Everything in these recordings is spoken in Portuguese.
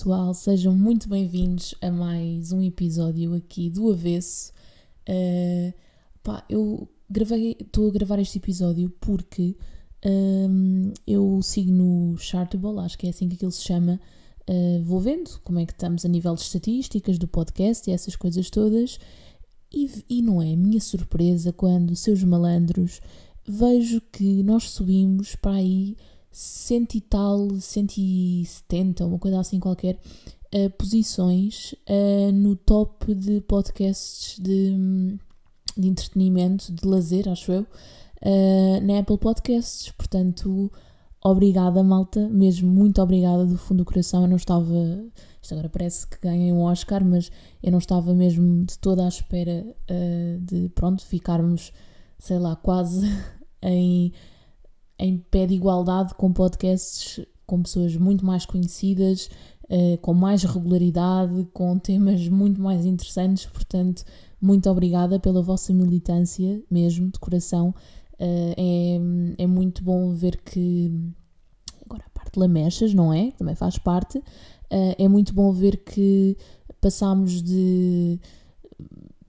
pessoal, sejam muito bem-vindos a mais um episódio aqui do Avesso. Uh, pá, eu gravei, estou a gravar este episódio porque um, eu sigo no Chartable, acho que é assim que aquilo se chama. Uh, vou vendo como é que estamos a nível de estatísticas do podcast e essas coisas todas. E, e não é minha surpresa quando, seus malandros, vejo que nós subimos para aí cento e tal, 170, uma coisa assim qualquer, uh, posições uh, no top de podcasts de, de entretenimento, de lazer, acho eu, uh, na Apple Podcasts. Portanto, obrigada, malta, mesmo muito obrigada do fundo do coração. Eu não estava. Isto agora parece que ganhei um Oscar, mas eu não estava mesmo de toda à espera de, pronto, ficarmos, sei lá, quase em em pé de igualdade com podcasts com pessoas muito mais conhecidas, uh, com mais regularidade, com temas muito mais interessantes. Portanto, muito obrigada pela vossa militância, mesmo, de coração. Uh, é, é muito bom ver que. Agora, a parte de lamechas, não é? Também faz parte. Uh, é muito bom ver que passámos de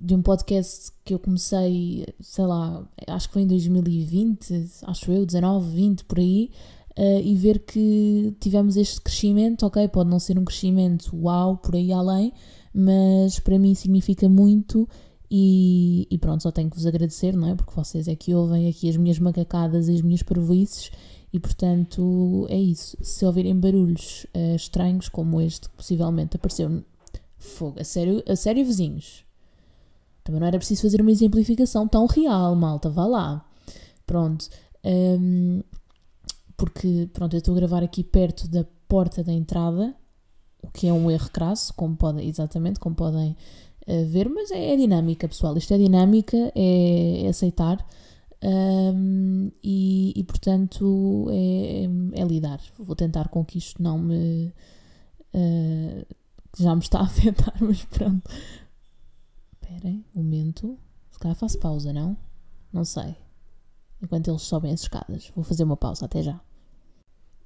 de um podcast que eu comecei, sei lá, acho que foi em 2020, acho eu, 19, 20, por aí, uh, e ver que tivemos este crescimento, ok, pode não ser um crescimento uau, por aí além, mas para mim significa muito e, e, pronto, só tenho que vos agradecer, não é? Porque vocês é que ouvem aqui as minhas macacadas e as minhas parvoices e portanto é isso. Se ouvirem barulhos uh, estranhos como este que possivelmente apareceu, fogo, a sério, a sério vizinhos, também não era preciso fazer uma exemplificação tão real, malta, vá lá. Pronto. Um, porque, pronto, eu estou a gravar aqui perto da porta da entrada, o que é um erro crasso, como podem, exatamente, como podem uh, ver, mas é, é, dinâmica, pessoal. Isto é dinâmica, é, é aceitar. Um, e, e, portanto é, é, lidar. Vou tentar com que isto não me uh, já me está a afetar, mas pronto, Esperem, momento. Se calhar faço pausa, não? Não sei. Enquanto eles sobem as escadas. Vou fazer uma pausa, até já.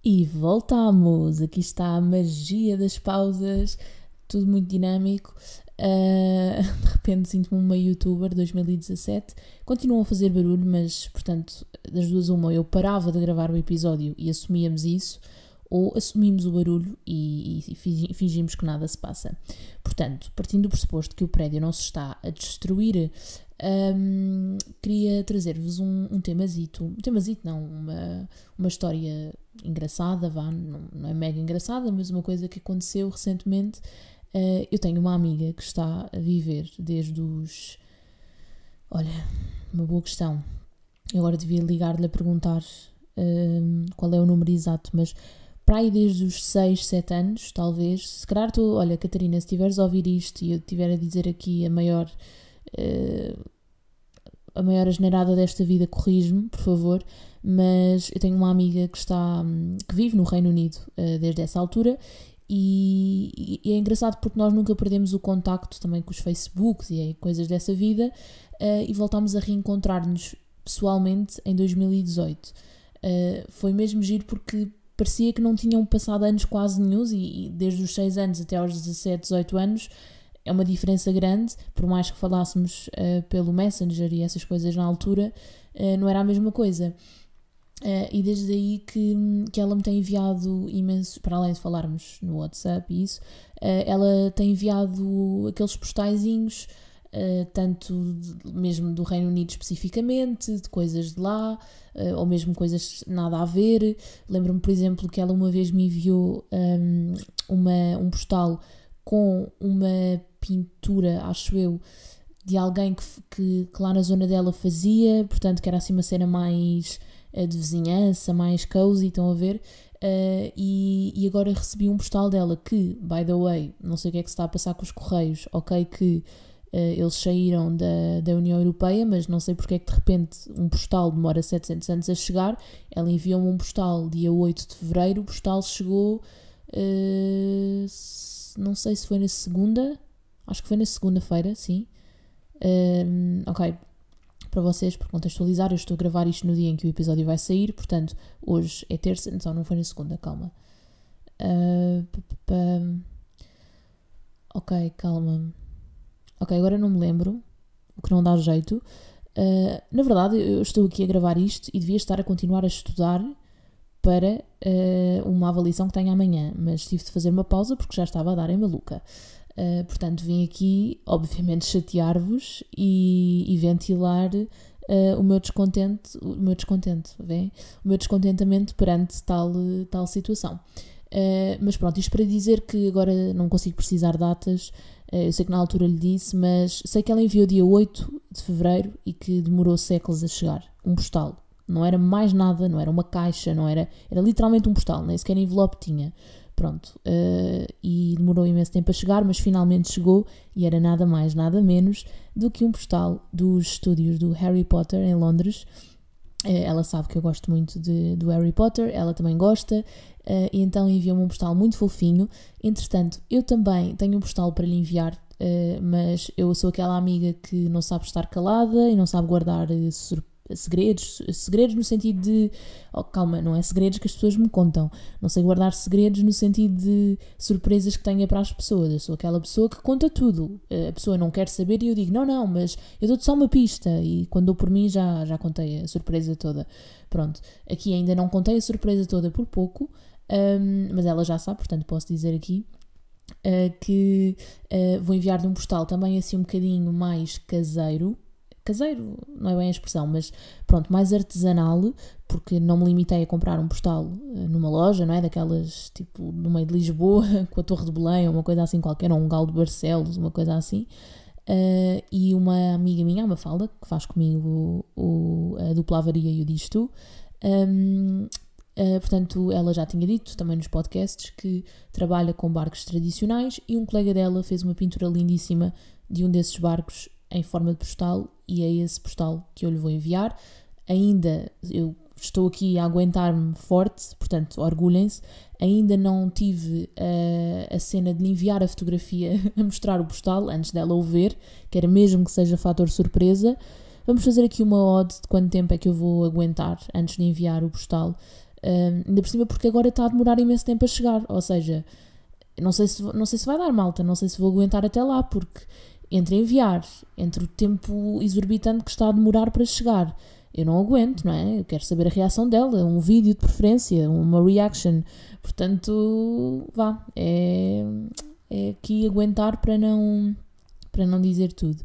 E voltamos! Aqui está a magia das pausas, tudo muito dinâmico. Uh, de repente sinto-me uma youtuber 2017. Continuam a fazer barulho, mas portanto, das duas, uma, eu parava de gravar o episódio e assumíamos isso, ou assumimos o barulho e, e, fingimos que nada se passa. Portanto, partindo do pressuposto que o prédio não se está a destruir, um, queria trazer-vos um, um temazito, um temazito não, uma, uma história engraçada, vá, não, não é mega engraçada, mas uma coisa que aconteceu recentemente. Uh, eu tenho uma amiga que está a viver desde os. Olha, uma boa questão. Eu agora devia ligar-lhe a perguntar um, qual é o número exato, mas para aí desde os 6, 7 anos, talvez. Se calhar tu, olha, Catarina, se estiveres a ouvir isto e eu estiver a dizer aqui a maior. Uh, a maior asneirada desta vida, corrige-me, por favor. Mas eu tenho uma amiga que está. que vive no Reino Unido uh, desde essa altura e, e, é engraçado porque nós nunca perdemos o contacto também com os Facebooks e coisas dessa vida uh, e voltámos a reencontrar-nos pessoalmente em 2018. Uh, foi mesmo giro porque parecia que não tinham passado anos quase nenhum e, e desde os 6 anos até aos 17, 18 anos é uma diferença grande, por mais que falássemos uh, pelo Messenger e essas coisas na altura, uh, não era a mesma coisa. Uh, e desde aí que, que ela me tem enviado imenso, para além de falarmos no WhatsApp e isso, ela tem enviado aqueles postaizinhos uh, tanto de, mesmo do Reino Unido especificamente, de coisas de lá, uh, ou mesmo coisas nada a ver. Lembro-me, por exemplo, que ela uma vez me enviou um, ehm, uma, um postal com uma pintura, acho eu, de alguém que, que, que, lá na zona dela fazia, portanto, que era assim uma cena mais uh, de vizinhança, mais cozy, estão a ver? Uh, e, e, agora recebi um postal dela que, by the way, não sei o que é que se está a passar com os correios, ok, que eh, eles saíram da, da União Europeia, mas não sei porque é que de repente um postal demora 700 anos a chegar. Ela enviou-me um postal dia 8 de fevereiro, o postal chegou, uh, não sei se foi na segunda, acho que foi na segunda-feira, sim. Uh, ok, para vocês, para contextualizar, eu estou a gravar isto no dia em que o episódio vai sair, portanto, hoje é terça, então não foi na segunda, calma. Uh, Ok, calma. Ok, agora não me lembro, o que não dá jeito. Uh, na verdade, eu estou aqui a gravar isto e devia estar a continuar a estudar para uh, uma avaliação que tenho amanhã, mas tive de fazer uma pausa porque já estava a dar em maluca. Uh, portanto, vim aqui, obviamente, chatear-vos e, e, ventilar o meu descontente, o meu descontente, vem? O meu descontentamento perante tal, tal situação. mas pronto, isto para dizer que agora não consigo precisar datas, eu sei que na altura lhe disse, mas sei que ela enviou dia 8 de fevereiro e que demorou séculos a chegar um postal. Não era mais nada, não era uma caixa, não era. Era literalmente um postal, nem sequer envelope tinha. Pronto. Uh, e demorou imenso tempo a chegar, mas finalmente chegou e era nada mais, nada menos do que um postal dos estúdios do Harry Potter em Londres. Uh, ela sabe que eu gosto muito de, do Harry Potter, ela também gosta, uh, e então enviou-me um postal muito fofinho. Entretanto, eu também tenho um postal para lhe enviar Uh, mas eu sou aquela amiga que não sabe estar calada e não sabe guardar uh, segredos, segredos no sentido de oh, calma, não é segredos que as pessoas me contam, não sei guardar segredos no sentido de surpresas que tenha para as pessoas. Eu sou aquela pessoa que conta tudo. A pessoa não quer saber e eu digo, não, não, mas eu dou-te só uma pista e quando dou por mim já, já contei a surpresa toda. Pronto, aqui ainda não contei a surpresa toda por pouco, um, mas ela já sabe, portanto posso dizer aqui. Uh, que uh, vou enviar-lhe um postal também assim um bocadinho mais caseiro, caseiro, não é bem a expressão, mas pronto, mais artesanal, porque não me limitei a comprar um postal eh, numa loja, não é? Daquelas tipo no meio de Lisboa, com a Torre de Belém, ou uma coisa assim qualquer, ou um galo de Barcelos, uma coisa assim. Uh, e uma amiga minha, a Mafalda, que faz comigo o, a dupla avaria e o Diz Tu, um, uh, eh, portanto, ela já tinha dito também nos podcasts que trabalha com barcos tradicionais e um colega dela fez uma pintura lindíssima de um desses barcos em forma de postal e é esse postal que eu lhe vou enviar. Ainda eu estou aqui a aguentar-me forte, portanto, orgulhem-se. Ainda não tive uh, a cena de lhe enviar a fotografia a mostrar o postal antes dela o ver, quero mesmo que seja fator surpresa. Vamos fazer aqui uma odd de quanto tempo é que eu vou aguentar antes de enviar o postal. Uh, ainda por cima, porque agora está a demorar imenso tempo a chegar. Ou seja, não sei se, não sei se vai dar malta, não sei se vou aguentar até lá, porque entre enviar, entre o tempo exorbitante que está a demorar para chegar. Eu não aguento, não é? Eu quero saber a reação dela, um vídeo de preferência, uma reaction. Portanto, vá, é, é aqui aguentar para não, para não dizer tudo.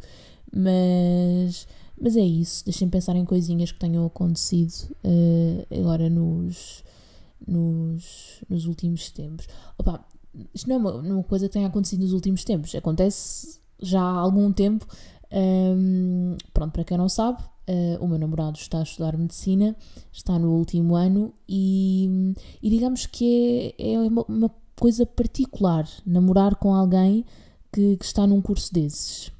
Mas, mas é isso, deixem-me pensar em coisinhas que tenham acontecido uh, agora nos, nos, nos últimos tempos. Opa, isto não é uma, uma coisa que tenha acontecido nos últimos tempos, acontece já há algum tempo. Um, pronto, para quem não sabe, uh, o meu namorado está a estudar medicina, está no último ano e, e digamos que é, é uma, uma, coisa particular namorar com alguém que, que está num curso desses,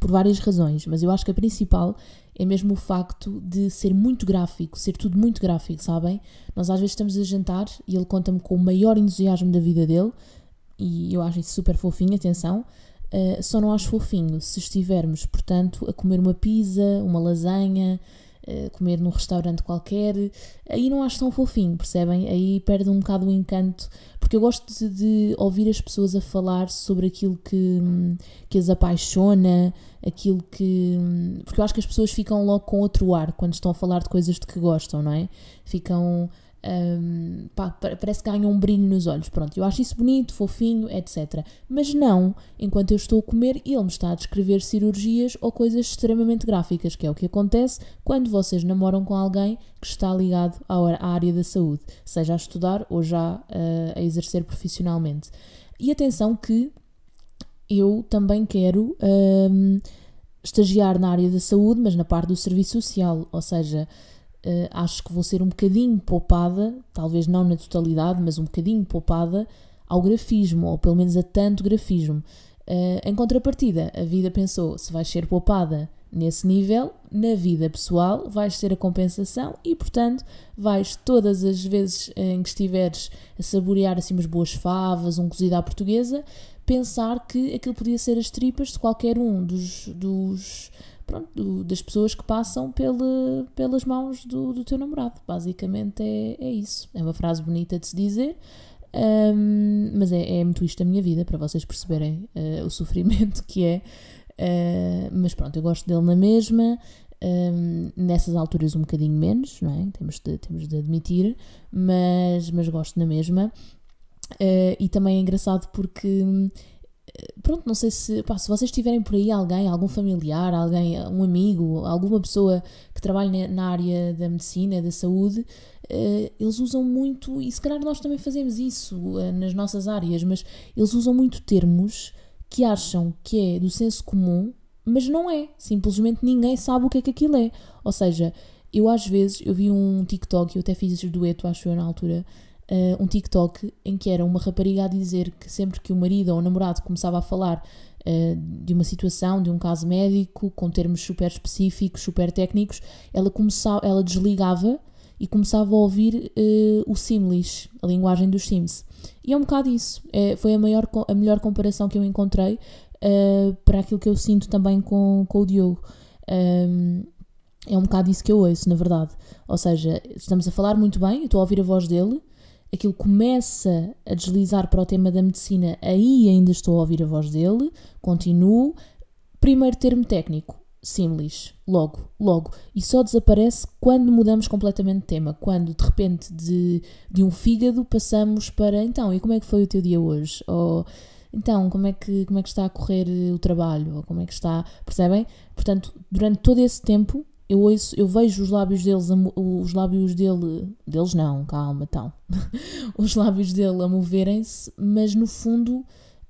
por várias razões, mas eu acho que a principal é mesmo o facto de ser muito gráfico, ser tudo muito gráfico, sabem? Nós às vezes estamos a jantar e ele conta-me com o maior entusiasmo da vida dele e eu acho isso super fofinho, atenção. Uh, só não acho fofinho se estivermos, portanto, a comer uma pizza, uma lasanha, uh, comer num restaurante qualquer, aí não acho tão fofinho, percebem? Aí perde um bocado o encanto, porque eu gosto de, de ouvir as pessoas a falar sobre aquilo que, que as apaixona, aquilo que. Porque eu acho que as pessoas ficam logo com outro ar quando estão a falar de coisas de que gostam, não é? Ficam um, pá, parece que ganha um brilho nos olhos. Pronto, eu acho isso bonito, fofinho, etc. Mas não enquanto eu estou a comer ele me está a descrever cirurgias ou coisas extremamente gráficas, que é o que acontece quando vocês namoram com alguém que está ligado à área da saúde, seja a estudar ou já uh, a exercer profissionalmente. E atenção que eu também quero um, estagiar na área da saúde, mas na parte do serviço social, ou seja, uh, acho que vou ser um bocadinho poupada, talvez não na totalidade, mas um bocadinho poupada ao grafismo, ou pelo menos a tanto grafismo. Uh, em contrapartida, a vida pensou: se vais ser poupada nesse nível, na vida pessoal vais ter a compensação e, portanto, vais todas as vezes em que estiveres a saborear assim umas boas favas, um cozido à portuguesa, pensar que aquilo podia ser as tripas de qualquer um dos, dos pronto, das pessoas que passam pela, pelas mãos do, do teu namorado. Basicamente é, é isso. É uma frase bonita de se dizer, Um, mas é, é muito isto a minha vida, para vocês perceberem uh, o sofrimento que é. Uh, mas pronto, eu gosto dele na mesma. Um, nessas alturas um bocadinho menos, não é? Temos de, temos de admitir, mas, mas gosto na mesma. Uh, e também é engraçado porque pronto, não sei se, pá, se vocês tiverem por aí alguém, algum familiar, alguém, um amigo, alguma pessoa que trabalhe na área da medicina, da saúde, uh, eles usam muito, e se calhar nós também fazemos isso uh, nas nossas áreas, mas eles usam muito termos que acham que é do senso comum, mas não é. Simplesmente ninguém sabe o que é que aquilo é. Ou seja, eu às vezes, eu vi um TikTok, eu até fiz esse dueto, acho eu, na altura, uh, um TikTok em que era uma rapariga a dizer que sempre que o marido ou o namorado começava a falar uh, de uma situação, de um caso médico, com termos super específicos, super técnicos, ela, começava, ela desligava e começava a ouvir uh, o Simlish, a linguagem dos Sims. E é um bocado isso. É, foi a, maior, a melhor comparação que eu encontrei uh, para aquilo que eu sinto também com, com o Diogo. Um, é um bocado isso que eu ouço, na verdade. Ou seja, estamos a falar muito bem, eu estou a ouvir a voz dele, aquilo começa a deslizar para o tema da medicina, aí ainda estou a ouvir a voz dele, continuo. Primeiro termo técnico, Simlish, logo, logo. E só desaparece quando mudamos completamente de tema. Quando de repente de, de um fígado passamos para então, e como é que foi o teu dia hoje? Ou então, como é que, como é que está a correr o trabalho? Ou como é que está. Percebem? Portanto, durante todo esse tempo eu, ouço, eu vejo os lábios deles, os lábios dele, deles não, calma, então, os lábios dele a moverem-se, mas no fundo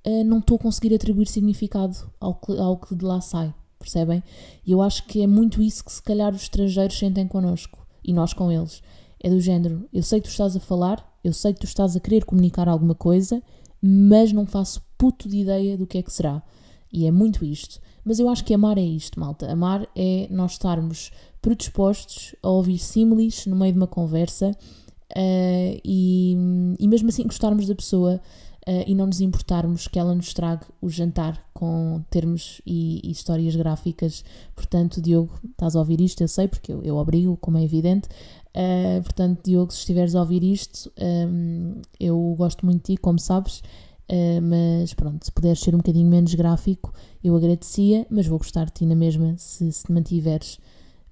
uh, não estou a conseguir atribuir significado ao que, ao que de lá sai, percebem? E eu acho que é muito isso que se calhar os estrangeiros sentem connosco e nós com eles. É do género, eu sei que tu estás a falar, eu sei que tu estás a querer comunicar alguma coisa, mas não faço puto de ideia do que é que será. E é muito isto. Mas eu acho que amar é isto, malta. Amar é nós estarmos predispostos a ouvir símiles no meio de uma conversa uh, e, e mesmo assim gostarmos da pessoa uh, e não nos importarmos que ela nos traga o jantar com termos e, e, histórias gráficas. Portanto, Diogo, estás a ouvir isto? Eu sei, porque eu, eu obrigo, como é evidente. Uh, portanto, Diogo, se estiveres a ouvir isto, um, eu gosto muito de ti, como sabes. Uh, mas pronto, se puderes ser um bocadinho menos gráfico, eu agradecia, mas vou gostar de ti na mesma se, se te mantiveres.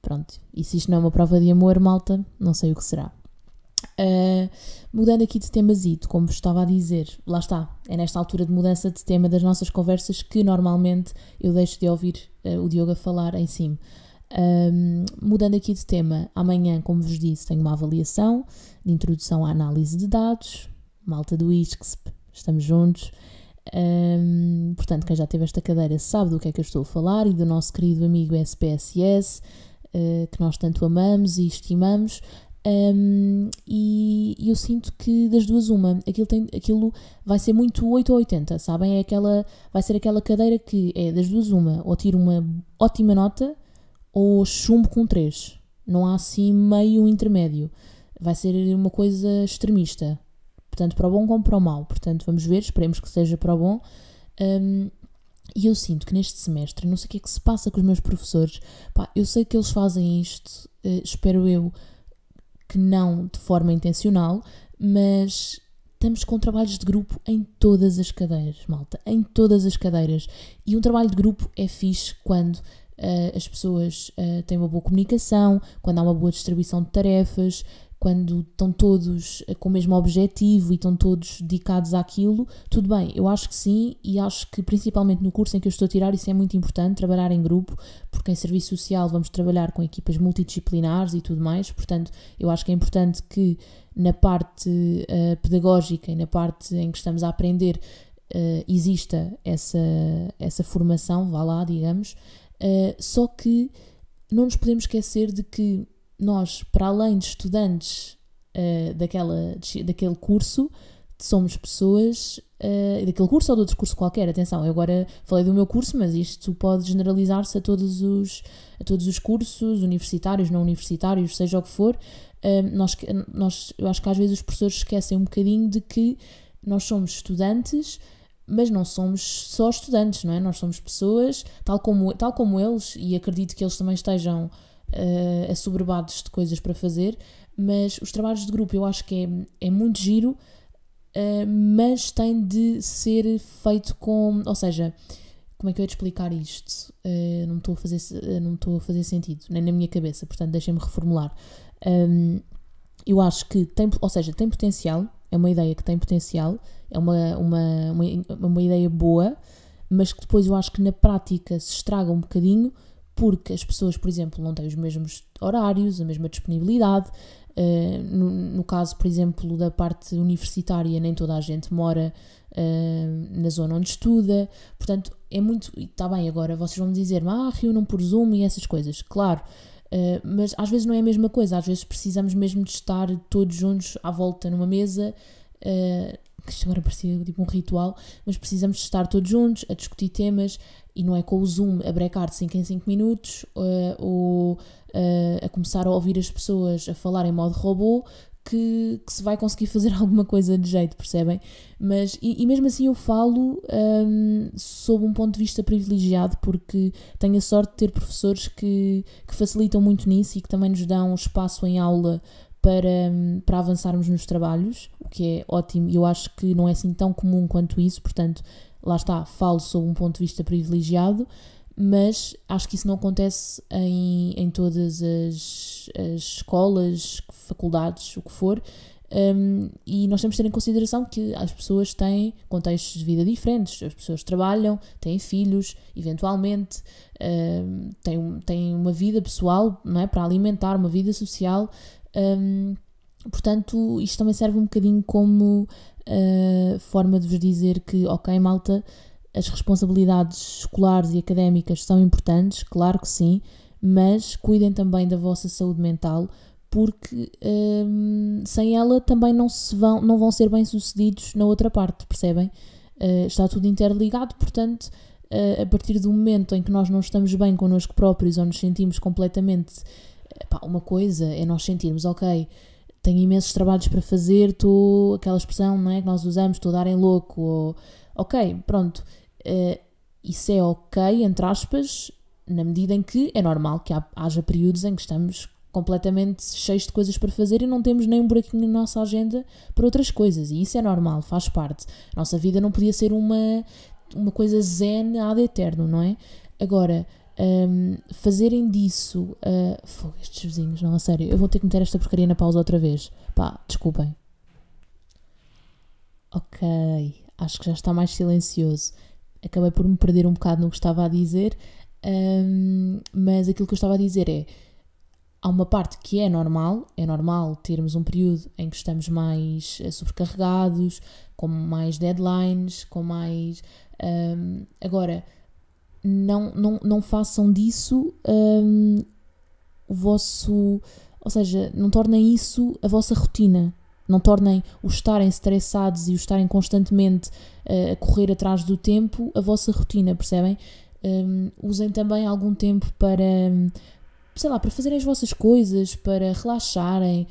Pronto, e se isto não é uma prova de amor, malta, não sei o que será. Uh, mudando aqui de temazito, como vos estava a dizer, lá está, é nesta altura de mudança de tema das nossas conversas que normalmente eu deixo de ouvir uh, o Diogo a falar em cima. mudando aqui de tema, amanhã, como vos disse, tenho uma avaliação de introdução à análise de dados, malta do ISCSP, estamos juntos. Um, portanto, quem já teve esta cadeira sabe do que é que eu estou a falar e do nosso querido amigo SPSS, uh, ah, que nós tanto amamos e estimamos. Um, e, eu sinto que das duas uma, aquilo, tem, aquilo vai ser muito 8 ou 80, sabem? É aquela, vai ser aquela cadeira que é das duas uma, ou tiro uma ótima nota ou chumbo com 3. Não há assim meio intermédio. Vai ser uma coisa extremista tanto para o bom como para o mau. Portanto, vamos ver, esperemos que seja para o bom. Um, e eu sinto que neste semestre, não sei o que é que se passa com os meus professores, pá, eu sei que eles fazem isto, uh, espero eu que não de forma intencional, mas estamos com trabalhos de grupo em todas as cadeiras, malta, em todas as cadeiras. E um trabalho de grupo é fixe quando uh, as pessoas uh, têm uma boa comunicação, quando há uma boa distribuição de tarefas, quando estão todos eh, com o mesmo objetivo e estão todos dedicados àquilo, tudo bem, eu acho que sim, e acho que principalmente no curso em que eu estou a tirar, isso é muito importante, trabalhar em grupo, porque em serviço social vamos trabalhar com equipas multidisciplinares e tudo mais, portanto, eu acho que é importante que na parte uh, pedagógica e na parte em que estamos a aprender uh, exista essa, essa formação, vá lá, digamos, uh, só que não nos podemos esquecer de que nós, para além de estudantes uh, daquela, daquele curso, somos pessoas uh, daquele curso ou de outro curso qualquer. Atenção, eu agora falei do meu curso, mas isto pode generalizar-se a todos os, a todos os cursos, universitários, não universitários, seja o que for. Uh, nós, nós, eu acho que às vezes os professores esquecem um bocadinho de que nós somos estudantes, mas não somos só estudantes, não é? Nós somos pessoas, tal como, tal como eles, e acredito que eles também estejam uh, assoberbados de coisas para fazer, mas os trabalhos de grupo eu acho que é, é muito giro uh, mas tem de ser feito com. Ou seja, como é que eu ia te explicar isto? Uh, não estou a fazer, não estou a fazer sentido, nem na minha cabeça, portanto, deixem-me reformular. Um, eu acho que tem, ou seja, tem potencial, é uma ideia que tem potencial, é uma, uma, uma, uma ideia boa, mas que depois eu acho que na prática se estraga um bocadinho porque as pessoas, por exemplo, não têm os mesmos horários, a mesma disponibilidade. Uh, no, no, caso, por exemplo, da parte universitária, nem toda a gente mora uh, na zona onde estuda. Portanto, é muito. Está bem, agora vocês vão dizer, ah, reúnam por Zoom e essas coisas. Claro, uh, mas às vezes não é a mesma coisa. Às vezes precisamos mesmo de estar todos juntos à volta numa mesa que agora parecia tipo um ritual, mas precisamos de estar todos juntos a discutir temas e não é com o Zoom a brecar de 5 em 5 minutos uh, ou uh, a começar a ouvir as pessoas a falar em modo robô que, que, se vai conseguir fazer alguma coisa de jeito, percebem? Mas, e, e mesmo assim eu falo um, sob um ponto de vista privilegiado, porque tenho a sorte de ter professores que, que facilitam muito nisso e que também nos dão espaço em aula para, para avançarmos nos trabalhos, o que é ótimo e eu acho que não é assim tão comum quanto isso, portanto, lá está, falo sob um ponto de vista privilegiado, mas acho que isso não acontece em, em todas as, as escolas, faculdades, o que for. Um, e nós temos de ter em consideração que as pessoas têm contextos de vida diferentes, as pessoas trabalham, têm filhos, eventualmente, um, têm, têm uma vida pessoal não é, para alimentar, uma vida social. Um, portanto, isto também serve um bocadinho como uh, forma de vos dizer que, ok, malta, as responsabilidades escolares e académicas são importantes, claro que sim, mas cuidem também da vossa saúde mental, porque um, sem ela também não, se vão, não vão ser bem sucedidos na outra parte, percebem? Uh, está tudo interligado, portanto, uh, a partir do momento em que nós não estamos bem connosco próprios ou nos sentimos completamente Pá, uma coisa é nós sentirmos, ok, tenho imensos trabalhos para fazer, estou, aquela expressão não é, que nós usamos, estou a dar em louco, ou, ok, pronto, uh, isso é ok, entre aspas, na medida em que é normal que haja períodos em que estamos completamente cheios de coisas para fazer e não temos nem um buraquinho na nossa agenda para outras coisas, e isso é normal, faz parte. A nossa vida não podia ser uma, uma coisa zen ad eterno, não é? Agora, um, fazerem disso. Uh, fogo, estes vizinhos, não, a sério. Eu vou ter que meter esta porcaria na pausa outra vez. Pá, desculpem. Ok, acho que já está mais silencioso. Acabei por me perder um bocado no que estava a dizer, um, mas aquilo que eu estava a dizer é. Há uma parte que é normal, é normal termos um período em que estamos mais eh, sobrecarregados, com mais deadlines, com mais. Um, agora, não, não, não façam disso um, o vosso. Ou seja, não tornem isso a vossa rotina. Não tornem o estarem estressados e o estarem constantemente uh, a correr atrás do tempo a vossa rotina, percebem? Um, usem também algum tempo para, sei lá, para fazerem as vossas coisas, para relaxarem,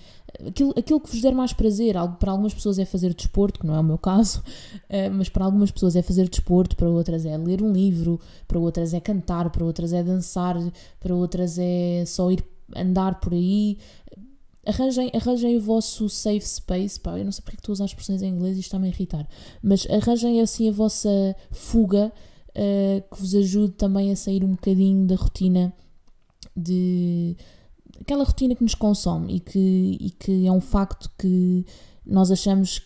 aquilo, aquilo que vos der mais prazer. Para algumas pessoas é fazer desporto, que não é o meu caso, eh, mas para algumas pessoas é fazer desporto, para outras é ler um livro, para outras é cantar, para outras é dançar, para outras é só ir andar por aí. Arranjem, arranjem o vosso safe space, pá, eu não sei porque é estou a usar expressões em inglês e está-me a irritar, mas arranjem assim a vossa fuga uh, que vos ajude também a sair um bocadinho da rotina de aquela rotina que nos consome e que, e que é um facto que nós achamos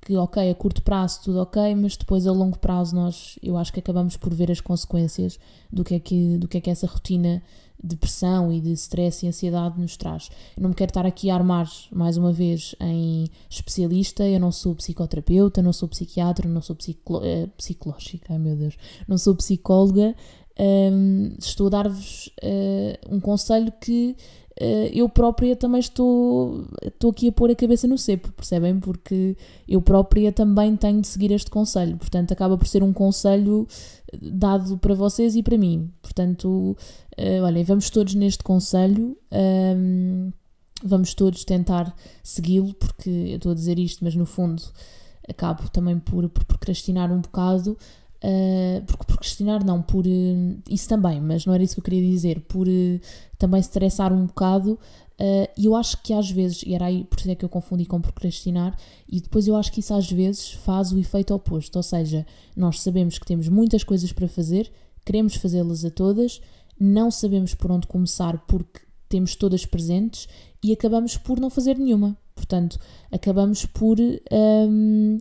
que ok, a curto prazo tudo ok, mas depois a longo prazo nós, eu acho que acabamos por ver as consequências do que é que, do que, é que essa rotina de pressão e de stress e ansiedade nos traz. Eu não me quero estar aqui a armar mais uma vez em especialista, eu não sou psicoterapeuta, não sou psiquiatra, não sou eh, psicológica, ai meu Deus, não sou psicóloga, um, estou a dar-vos uh, um conselho que uh, eu própria também estou, estou aqui a pôr a cabeça no cepo, percebem? Porque eu própria também tenho de seguir este conselho, portanto, acaba por ser um conselho dado para vocês e para mim. Portanto, uh, olhem, vamos todos neste conselho. Um, vamos todos tentar segui-lo, porque eu estou a dizer isto, mas no fundo acabo também por, por procrastinar um bocado, Uh, por, por questionar, não, por uh, isso também, mas não era isso que eu queria dizer, por uh, também estressar um bocado E eu acho que às vezes, e era aí por isso é que eu confundi com procrastinar, e depois eu acho que isso às vezes faz o efeito oposto, ou seja, nós sabemos que temos muitas coisas para fazer, queremos fazê-las a todas, não sabemos por onde começar porque temos todas presentes e acabamos por não fazer nenhuma. Portanto, acabamos por um,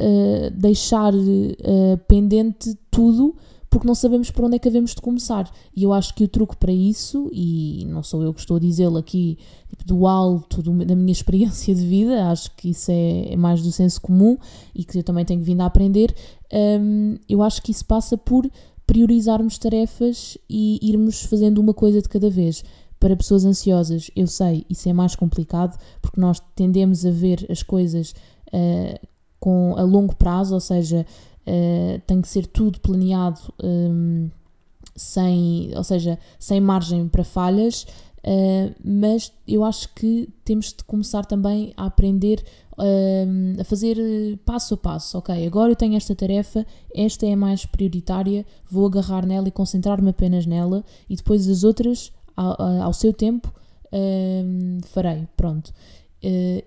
eh, deixar uh, pendente tudo porque não sabemos por onde é que havemos de começar. E eu acho que o truque para isso, e não sou eu que estou a dizê-lo aqui tipo, do alto do, da minha experiência de vida, acho que isso é, é, mais do senso comum e que eu também tenho vindo a aprender, um, eu acho que isso passa por priorizarmos tarefas e irmos fazendo uma coisa de cada vez. Para pessoas ansiosas, eu sei, isso é mais complicado porque nós tendemos a ver as coisas uh, com, a longo prazo, ou seja, uh, tem que ser tudo planeado um, sem, ou seja, sem margem para falhas. Uh, mas eu acho que temos de começar também a aprender uh, a fazer passo a passo. Ok, agora eu tenho esta tarefa, esta é a mais prioritária, vou agarrar nela e concentrar-me apenas nela, e depois as outras, ao, ao seu tempo, uh, farei. Pronto.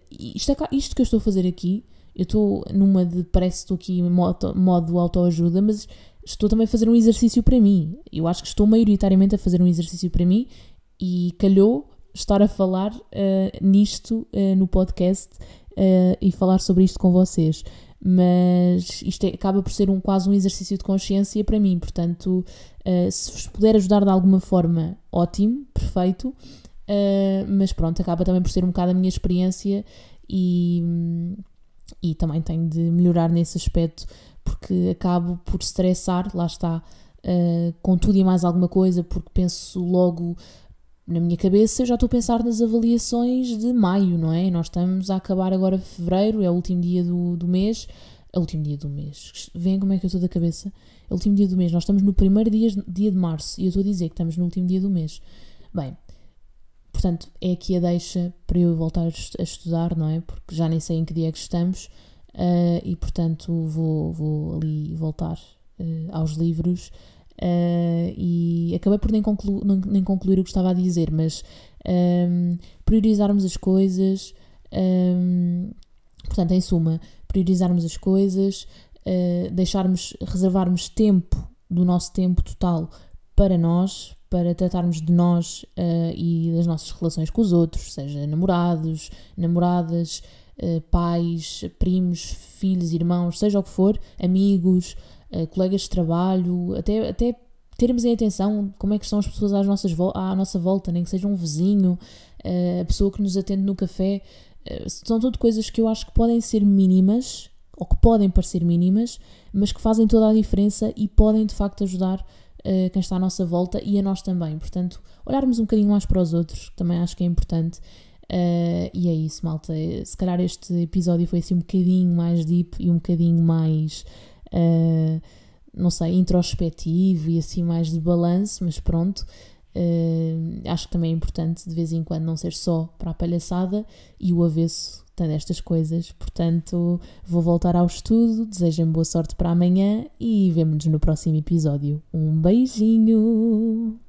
isto, é, isto que eu estou a fazer aqui, eu estou numa de. Parece que estou aqui em modo, modo autoajuda, mas estou também a fazer um exercício para mim. Eu acho que estou maioritariamente a fazer um exercício para mim e calhou estar a falar uh, nisto uh, no podcast uh, e falar sobre isto com vocês. Mas isto é, acaba por ser um, quase um exercício de consciência para mim, portanto, se vos puder ajudar de alguma forma, ótimo, perfeito. mas pronto, acaba também por ser um bocado a minha experiência e, e também tenho de melhorar nesse aspecto porque acabo por estressar, lá está, com tudo e mais alguma coisa, porque penso logo na minha cabeça eu já estou a pensar nas avaliações de maio, não é? Nós estamos a acabar agora fevereiro, é o último dia do, do mês. É o último dia do mês. Vêem como é que eu estou da cabeça? É o último dia do mês. Nós estamos no primeiro dia, dia de março e eu estou a dizer que estamos no último dia do mês. Bem, portanto, é aqui a deixa para eu voltar a estudar, não é? Porque já nem sei em que dia é que estamos uh, e, portanto, vou, vou ali voltar uh, aos livros Uh, e acabei por nem, conclu nem, concluir o que estava a dizer, mas um, ehm, priorizarmos as coisas, um, ehm, portanto, em suma, priorizarmos as coisas, uh, deixarmos, reservarmos tempo do nosso tempo total para nós, para tratarmos de nós uh, e das nossas relações com os outros, seja namorados, namoradas, pais, primos, filhos, irmãos, seja o que for, amigos, uh, colegas de trabalho, até, até termos em atenção como é que estão as pessoas às nossas à nossa volta, nem que seja um vizinho, uh, a pessoa que nos atende no café. Uh, são tudo coisas que eu acho que podem ser mínimas, ou que podem parecer mínimas, mas que fazem toda a diferença e podem de facto ajudar uh, quem está à nossa volta e a nós também. Portanto, olharmos um bocadinho mais para os outros, também acho que é importante. Uh, e é isso, malta. Se calhar este episódio foi assim um bocadinho mais deep e um bocadinho mais uh, não sei, introspectivo e assim mais de balanço, mas pronto. Uh, acho que também é importante de vez em quando não ser só para a palhaçada e o avesso destas coisas. Portanto, vou voltar ao estudo, desejem boa sorte para amanhã e vemo-nos no próximo episódio. Um beijinho!